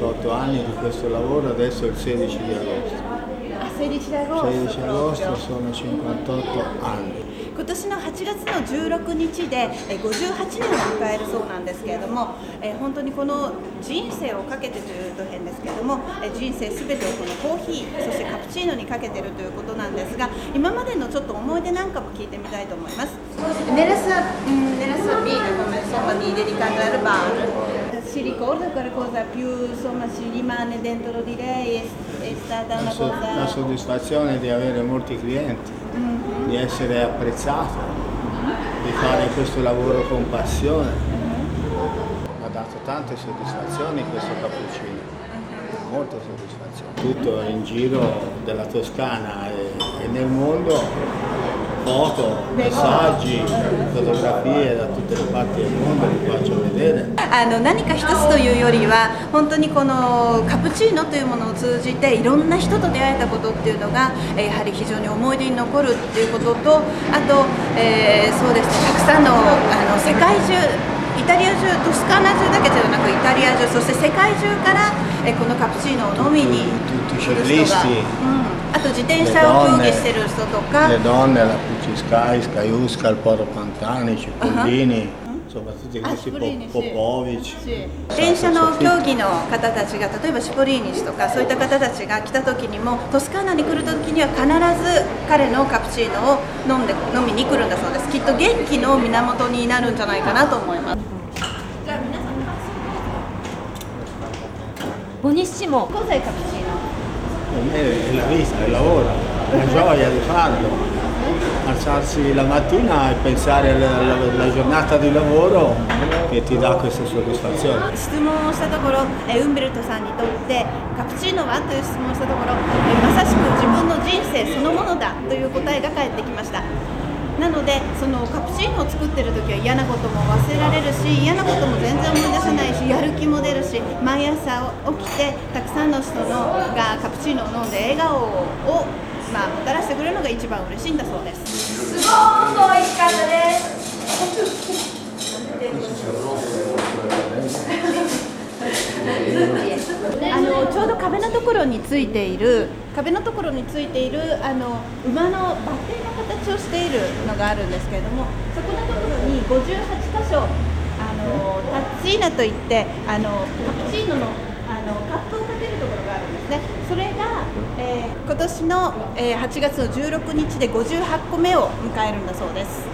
58 anni di questo lavoro, adesso è il 16 di agosto. あ16アゴス16 agosto sono 58 anni. 今年の8月の16日でえー58年を迎えるそうなんですけれども、えー本当にこの人生をかけてというと変ですけれども、えー人生すべてをこのコーヒーそしてカプチーノにかけてるということなんですが今までのちょっと思い出なんかも聞いてみたいと思います。Nella sua, mm, nella sua vita come insomma di dedicata al bar si ricorda qualcosa più insomma si rimane dentro di lei è, è stata La, una so- cosa la soddisfazione di avere molti clienti, di essere apprezzato, di fare questo lavoro con passione. Mi ha dato tante soddisfazioni questo cappuccino, molte soddisfazioni. Tutto in giro della Toscana e, e nel mondo, foto, messaggi, fotografie da tutte le parti del mondo, vi faccio vedere. あの何か一つというよりは本当にこのカプチーノというものを通じていろんな人と出会えたことっていうのがえーやはり非常に思い出に残るっていうこととあと、えーそうですねたくさんのあの世界中イタリア中トスカーナ中だけではなくイタリア中そして世界中からえーこのカプチーノを飲みに人が、うん、あと自転車を競技してる人とか。le donne, la Pucci Sky, Skyuska, il Poro Pantani, Cipollini, insomma tutti Ah. 電車の競技の方たちが例えばシュポリーニ氏とかそういった方たちが来た時にもトスカーナに来る時には必ず彼のカプチーノを飲んで飲みに来るんだそうです。きっと元気の源になるんじゃないかなと思います。じゃあ皆さんボニッシモ。Cos'è il cappuccino? Per me Alzarsi la mattina e pensare alla, alla- alla giornata di lavoro che ti dà questa soddisfazione. 質問をしたところ、えウンベルトさんにとってカプチーノはという質問をしたところ、えまさしく自分の人生そのものだという答えが返ってきましたなのでそのカプチーノを作ってる時は嫌なことも忘れられるし嫌なことも全然思い出せないしやる気も出るし毎朝起きてたくさんの人のがカプチーノを飲んで笑顔を、まあ、もたらしてくれるのが一番嬉しいんだそうです。すごく美味しかったです。あのちょうど壁のところについている。壁のところについているあの馬のバッテンの形をしているのがあるんですけれどもそこのところに58箇所あのタッチーナといってあのカプチーノのあのカップをかけるところがあるんですね。それ、今年の、えー、8月の16日で58個目を迎えるんだそうです。